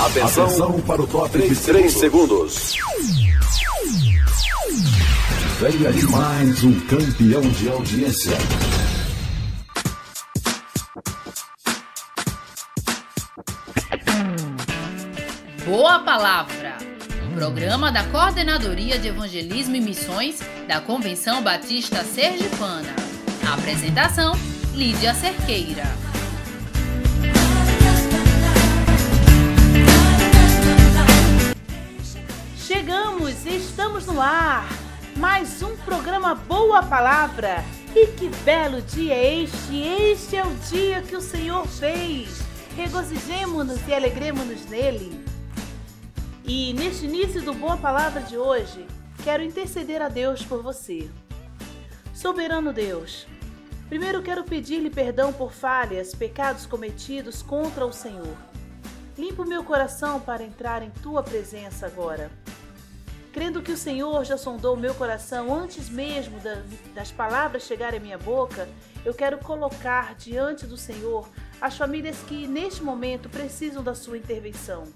Atenção, Atenção para o top de 3 segundos. Venha de mais um campeão de audiência. Boa Palavra. Programa da Coordenadoria de Evangelismo e Missões da Convenção Batista Sergipana. apresentação: Lídia Cerqueira. Estamos no ar. Mais um programa Boa Palavra. E que belo dia é este! Este é o dia que o Senhor fez. Regozijemo-nos e alegremos-nos nele. E neste início do Boa Palavra de hoje, quero interceder a Deus por você. Soberano Deus, primeiro quero pedir-lhe perdão por falhas, pecados cometidos contra o Senhor. Limpa o meu coração para entrar em tua presença agora. Crendo que o Senhor já sondou o meu coração antes mesmo das palavras chegarem à minha boca, eu quero colocar diante do Senhor as famílias que neste momento precisam da sua intervenção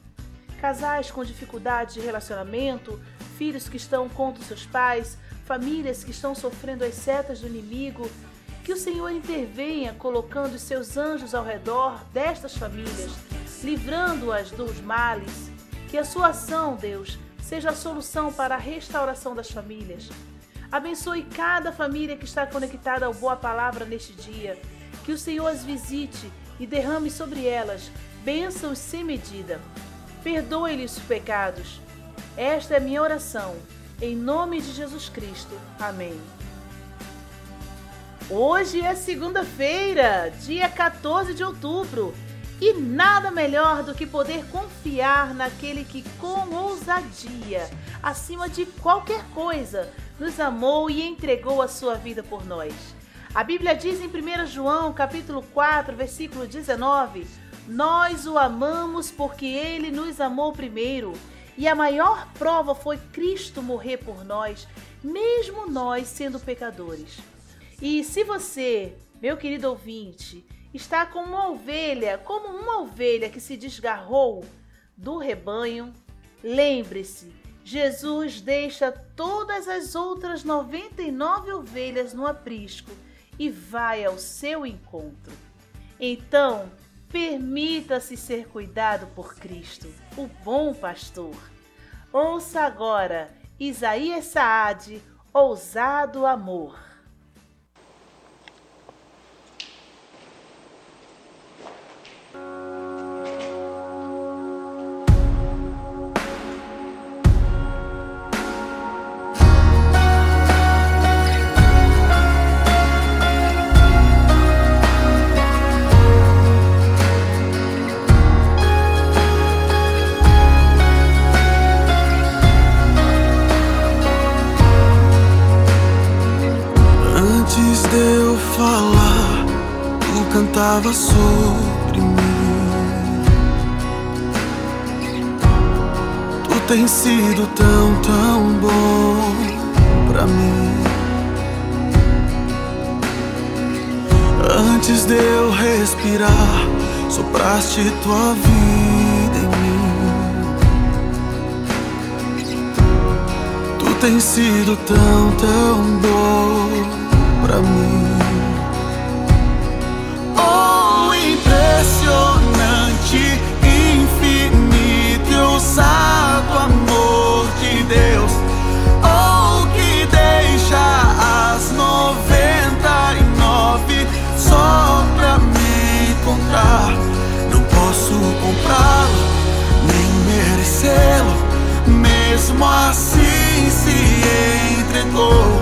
casais com dificuldade de relacionamento, filhos que estão contra seus pais, famílias que estão sofrendo as setas do inimigo. Que o Senhor intervenha colocando os seus anjos ao redor destas famílias, livrando-as dos males. Que a sua ação, Deus, seja a solução para a restauração das famílias. Abençoe cada família que está conectada ao Boa Palavra neste dia. Que o Senhor as visite e derrame sobre elas bênçãos sem medida. Perdoe-lhes os pecados. Esta é minha oração. Em nome de Jesus Cristo. Amém. Hoje é segunda-feira, dia 14 de outubro, e nada melhor do que poder confiar naquele que, com ousadia, acima de qualquer coisa, nos amou e entregou a sua vida por nós. A Bíblia diz em 1 João, capítulo 4, versículo 19: nós o amamos porque ele nos amou primeiro. E a maior prova foi Cristo morrer por nós, mesmo nós sendo pecadores. E se você, meu querido ouvinte, está como uma ovelha, como uma ovelha que se desgarrou do rebanho, lembre-se, Jesus deixa todas as outras 99 ovelhas no aprisco e vai ao seu encontro. Então, Permita-se ser cuidado por Cristo, o bom pastor. Ouça agora Isaías Saad, Ousado Amor. Sopraste tua vida em mim. Tu tens sido tão, tão bom pra mim. como assim se entregou.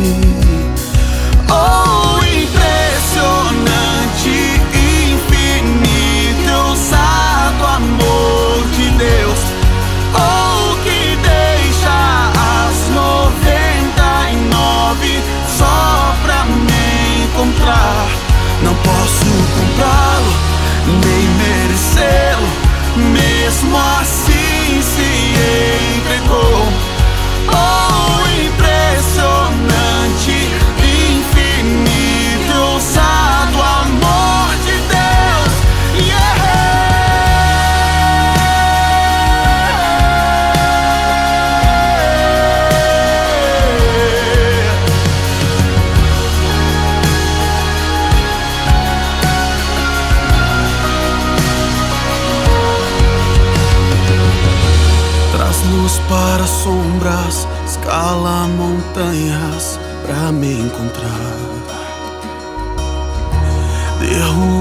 Não posso comprá-lo, nem merecê-lo, mesmo assim se entregou.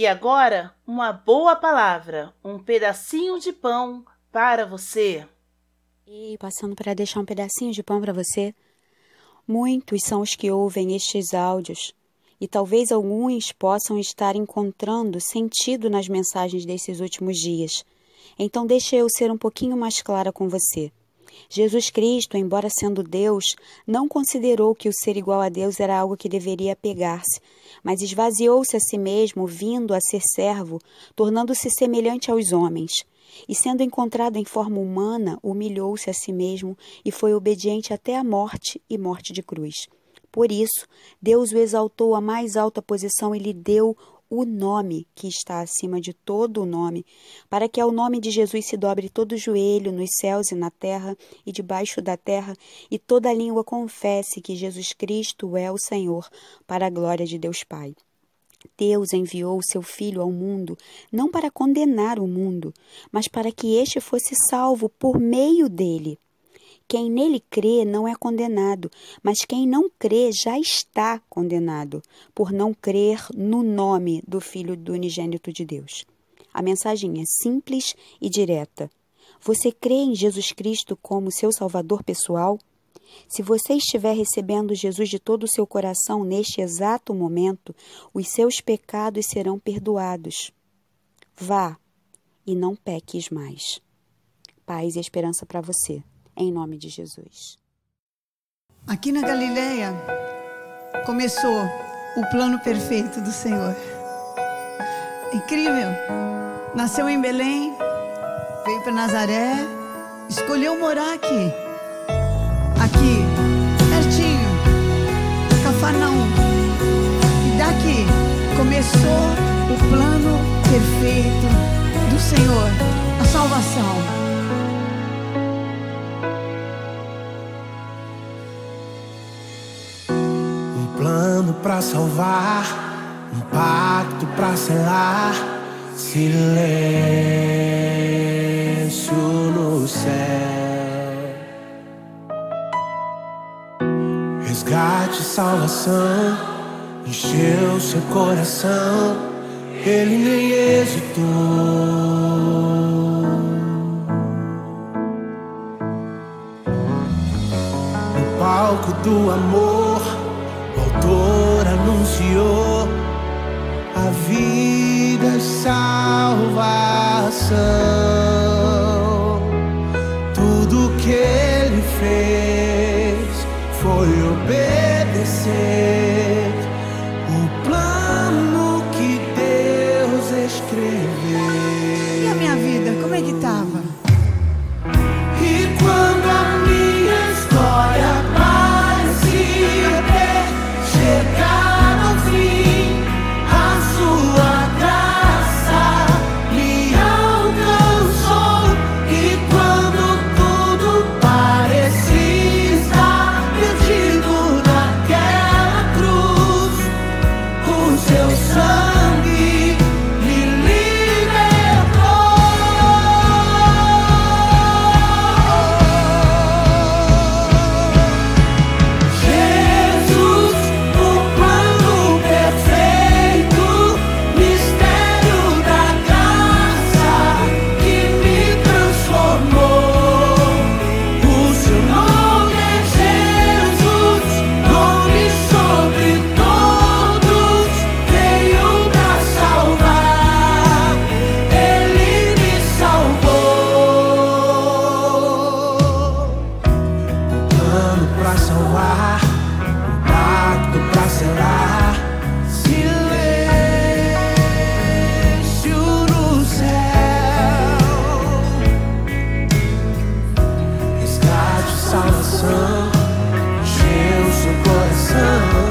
E agora, uma boa palavra, um pedacinho de pão para você. E passando para deixar um pedacinho de pão para você. Muitos são os que ouvem estes áudios e talvez alguns possam estar encontrando sentido nas mensagens desses últimos dias. Então, deixe eu ser um pouquinho mais clara com você. Jesus Cristo, embora sendo Deus, não considerou que o ser igual a Deus era algo que deveria apegar-se, mas esvaziou-se a si mesmo, vindo a ser servo, tornando-se semelhante aos homens. E sendo encontrado em forma humana, humilhou-se a si mesmo e foi obediente até a morte e morte de cruz. Por isso, Deus o exaltou à mais alta posição e lhe deu o nome que está acima de todo o nome, para que ao nome de Jesus se dobre todo o joelho nos céus e na terra e debaixo da terra, e toda língua confesse que Jesus Cristo é o Senhor, para a glória de Deus Pai. Deus enviou o seu Filho ao mundo, não para condenar o mundo, mas para que este fosse salvo por meio dele. Quem nele crê não é condenado, mas quem não crê já está condenado, por não crer no nome do Filho do unigênito de Deus. A mensagem é simples e direta. Você crê em Jesus Cristo como seu Salvador pessoal? Se você estiver recebendo Jesus de todo o seu coração neste exato momento, os seus pecados serão perdoados. Vá e não peques mais. Paz e esperança para você, em nome de Jesus. Aqui na Galileia começou o plano perfeito do Senhor. Incrível. Nasceu em Belém, veio para Nazaré, escolheu morar aqui. Aqui, pertinho, Cafarnaum. E daqui começou o plano perfeito do Senhor, a salvação. Para salvar, um pacto para selar, silêncio no céu. Resgate, salvação, encheu seu coração, ele nem hesitou. Palco do amor salvação. salvação, encheu seu coração.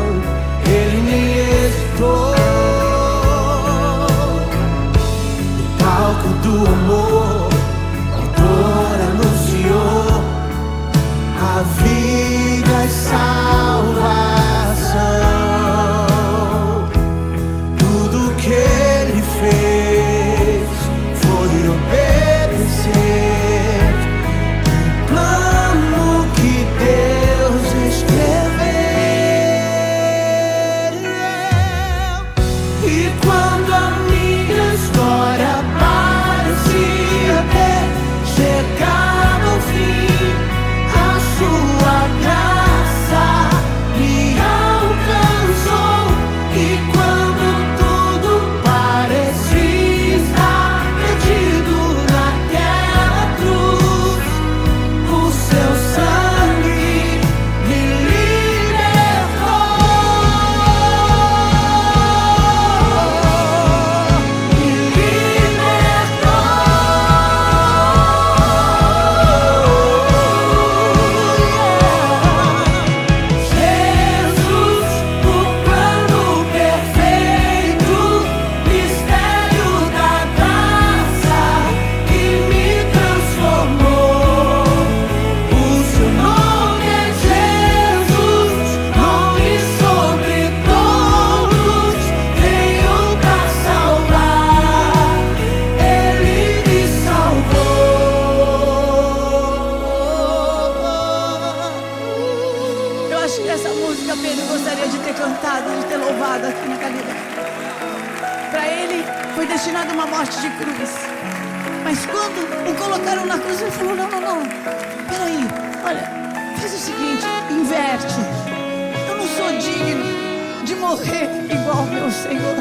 Morrer igual meu Senhor.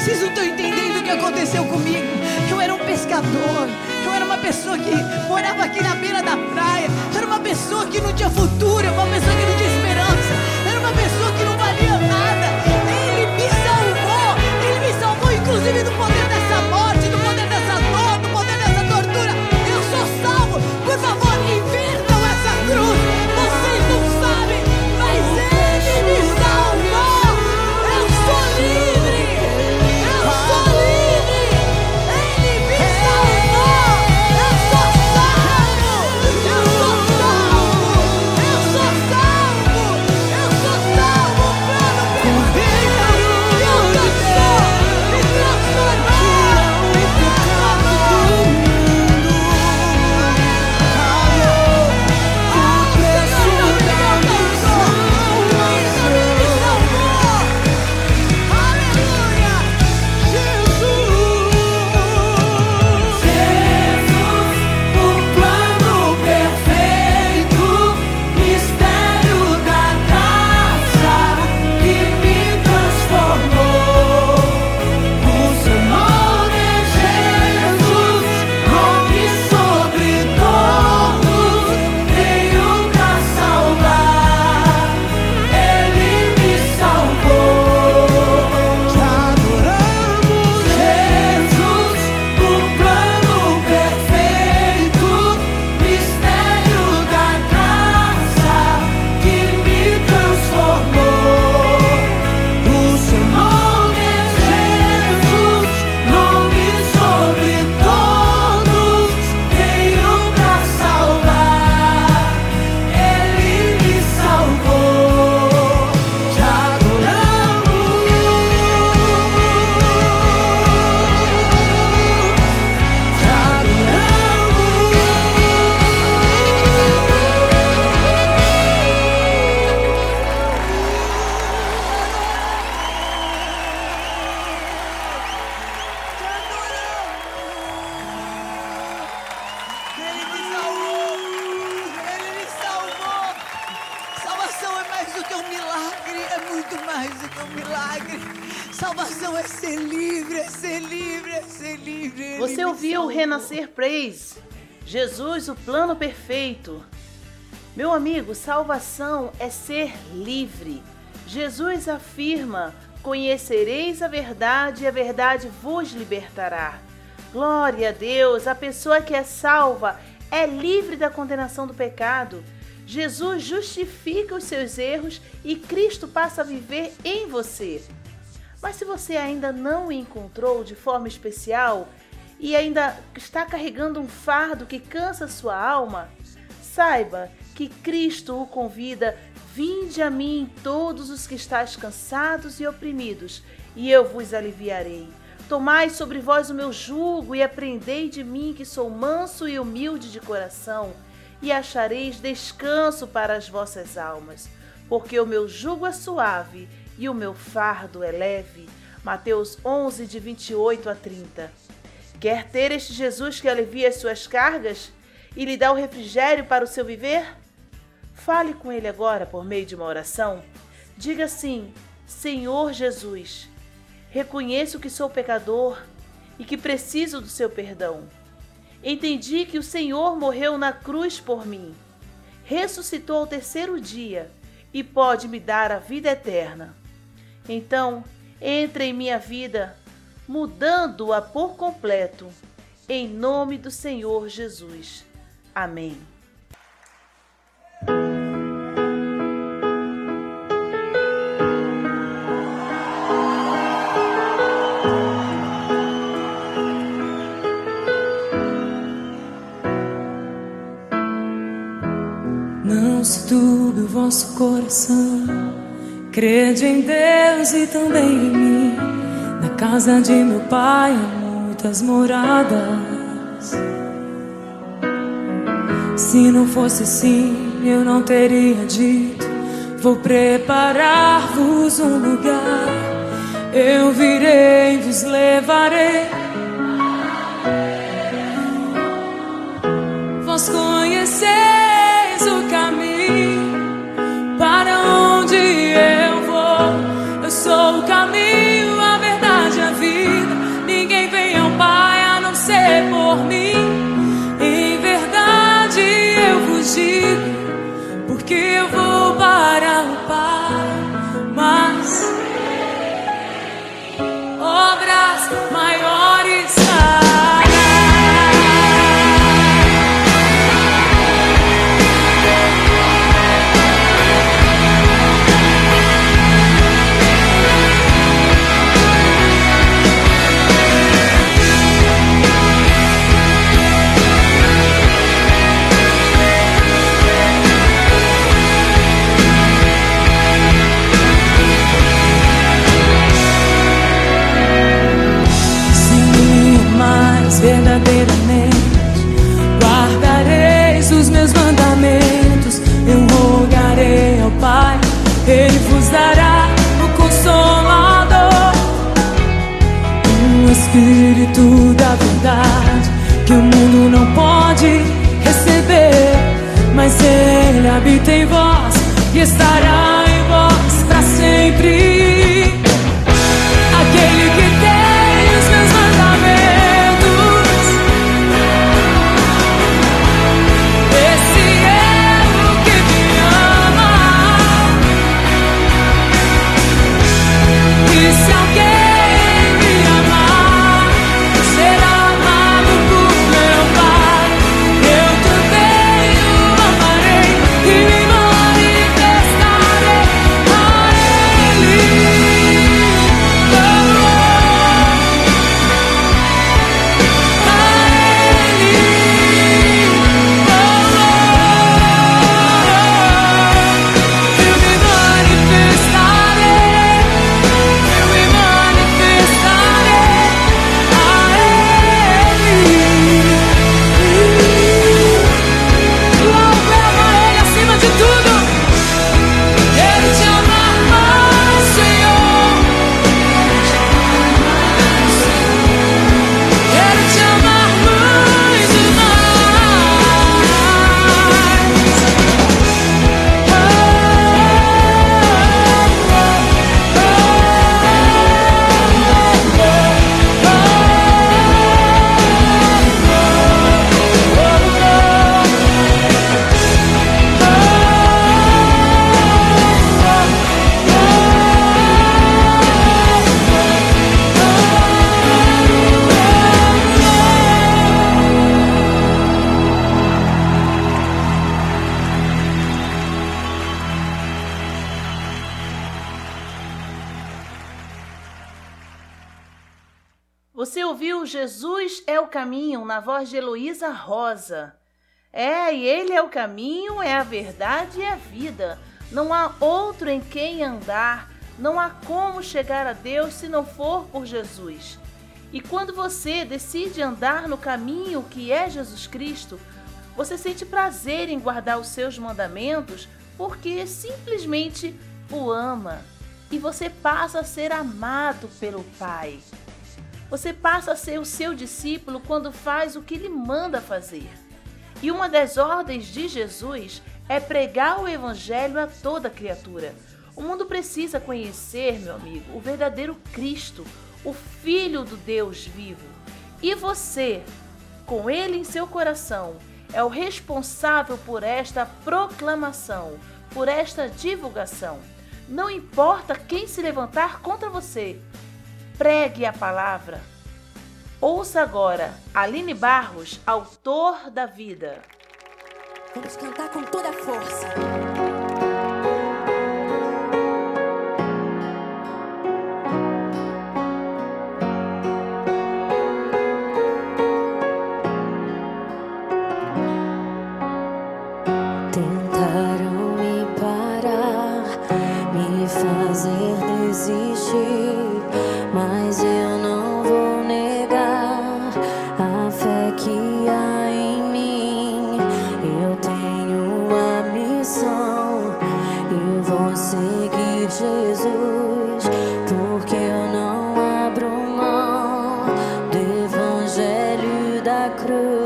Vocês não estão entendendo o que aconteceu comigo. Eu era um pescador. Eu era uma pessoa que morava aqui na beira da praia. Eu era uma pessoa que não tinha futuro, uma pessoa que não tinha esperança. Eu era uma pessoa que não valia plano perfeito. Meu amigo, salvação é ser livre. Jesus afirma: Conhecereis a verdade e a verdade vos libertará. Glória a Deus, a pessoa que é salva é livre da condenação do pecado. Jesus justifica os seus erros e Cristo passa a viver em você. Mas se você ainda não o encontrou de forma especial e ainda está carregando um fardo que cansa sua alma, saiba que Cristo o convida: Vinde a mim todos os que estáis cansados e oprimidos, e eu vos aliviarei. Tomai sobre vós o meu jugo e aprendei de mim que sou manso e humilde de coração, e achareis descanso para as vossas almas, porque o meu jugo é suave e o meu fardo é leve. Mateus 11, de 28 a 30. Quer ter este Jesus que alivia as suas cargas e lhe dá o refrigério para o seu viver? Fale com ele agora por meio de uma oração. Diga assim: Senhor Jesus, reconheço que sou pecador e que preciso do seu perdão. Entendi que o Senhor morreu na cruz por mim, ressuscitou ao terceiro dia e pode me dar a vida eterna. Então, entre em minha vida, mudando-a por completo, em nome do Senhor Jesus. Amém. Não se turbe o vosso coração. Crede em Deus e também em mim. Casa de meu pai há muitas moradas. Se não fosse assim, eu não teria dito. Vou preparar-vos um lugar. Eu virei vos levarei. verdadeiramente. Guardareis os meus mandamentos, eu rogarei ao Pai, Ele vos dará o Consolador, o um Espírito da verdade que o mundo não pode receber, mas Ele habita em vós e estará em vós para sempre. Na voz de Heloísa Rosa. É, e ele é o caminho, é a verdade e é a vida. Não há outro em quem andar, não há como chegar a Deus se não for por Jesus. E quando você decide andar no caminho que é Jesus Cristo, você sente prazer em guardar os seus mandamentos porque simplesmente o ama e você passa a ser amado pelo Pai. Você passa a ser o seu discípulo quando faz o que lhe manda fazer. E uma das ordens de Jesus é pregar o Evangelho a toda criatura. O mundo precisa conhecer, meu amigo, o verdadeiro Cristo, o Filho do Deus vivo. E você, com ele em seu coração, é o responsável por esta proclamação, por esta divulgação. Não importa quem se levantar contra você, Pregue a palavra. Ouça agora Aline Barros, autor da vida. Vamos cantar com toda a força. крылья.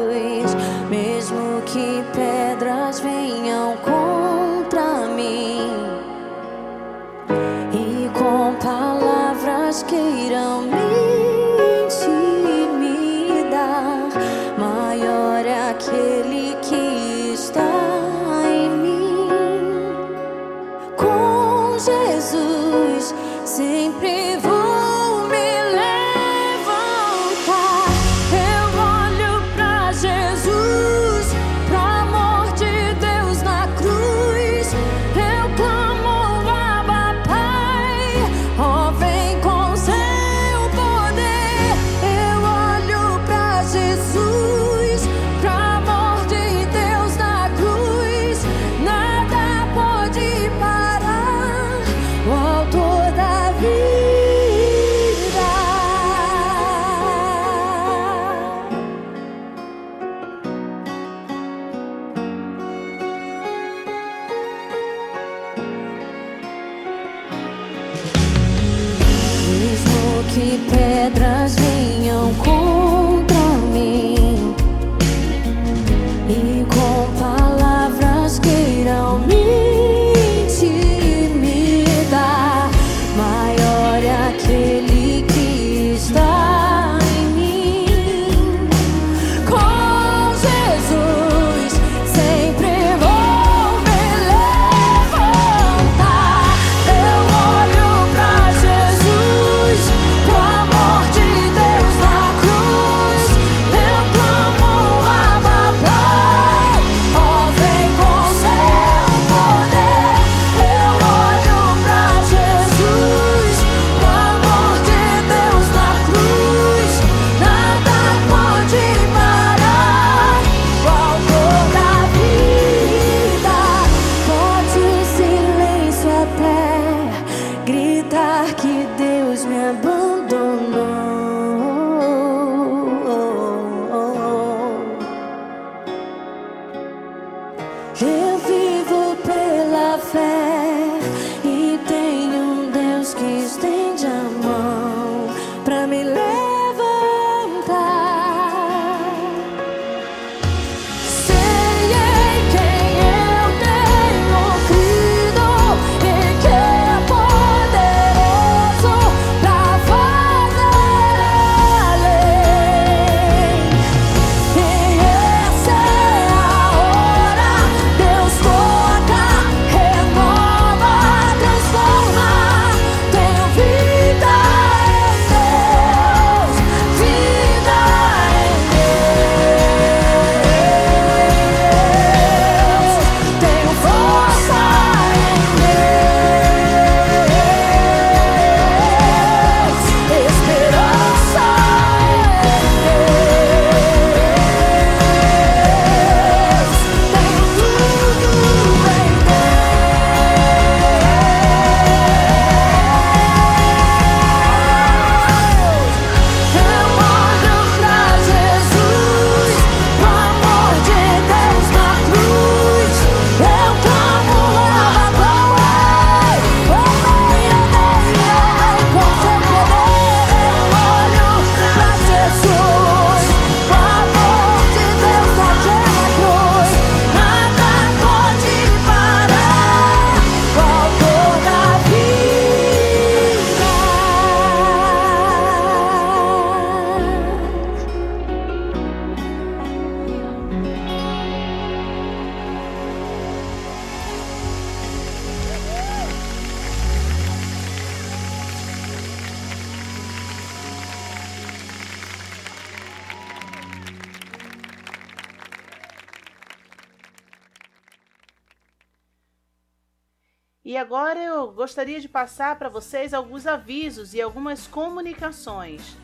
Agora eu gostaria de passar para vocês alguns avisos e algumas comunicações.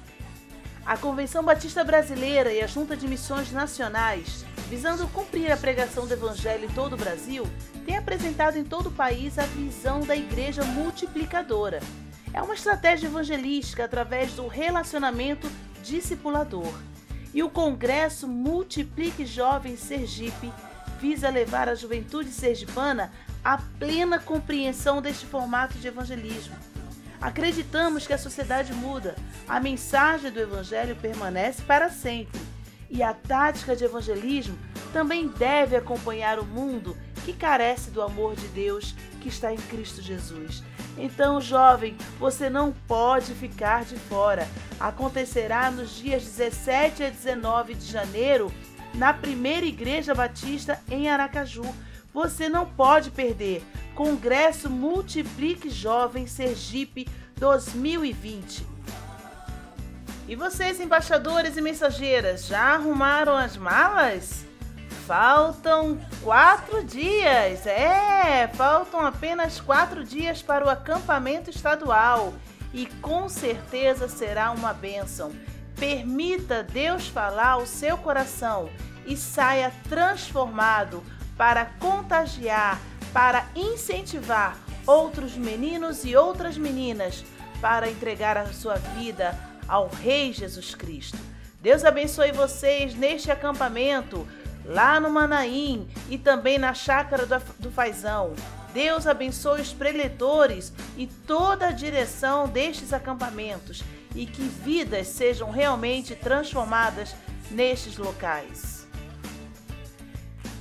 A Convenção Batista Brasileira e a Junta de Missões Nacionais, visando cumprir a pregação do Evangelho em todo o Brasil, têm apresentado em todo o país a visão da Igreja Multiplicadora. É uma estratégia evangelística através do relacionamento discipulador. E o Congresso Multiplique Jovens Sergipe visa levar a juventude sergipana à plena compreensão deste formato de evangelismo. Acreditamos que a sociedade muda, a mensagem do Evangelho permanece para sempre e a tática de evangelismo também deve acompanhar o mundo que carece do amor de Deus que está em Cristo Jesus. Então, jovem, você não pode ficar de fora. Acontecerá nos dias 17 a 19 de janeiro na primeira Igreja Batista em Aracaju. Você não pode perder. Congresso Multiplique Jovem Sergipe 2020. E vocês, embaixadores e mensageiras, já arrumaram as malas? Faltam quatro dias, é, faltam apenas quatro dias para o acampamento estadual e com certeza será uma bênção. Permita Deus falar ao seu coração e saia transformado para contagiar, para incentivar outros meninos e outras meninas para entregar a sua vida ao Rei Jesus Cristo. Deus abençoe vocês neste acampamento, lá no Manaim e também na chácara do, Fazão. Deus abençoe os preletores e toda a direção destes acampamentos e que vidas sejam realmente transformadas nestes locais.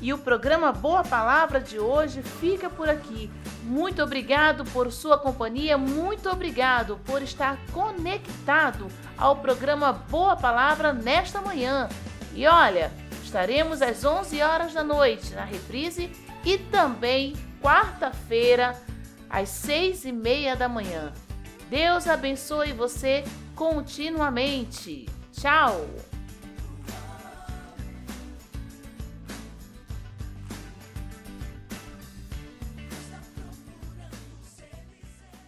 E o programa Boa Palavra de hoje fica por aqui. Muito obrigado por sua companhia, muito obrigado por estar conectado ao programa Boa Palavra nesta manhã. E olha, estaremos às 11 horas da noite na reprise e também quarta-feira às 6 e meia da manhã. Deus abençoe você continuamente. Tchau!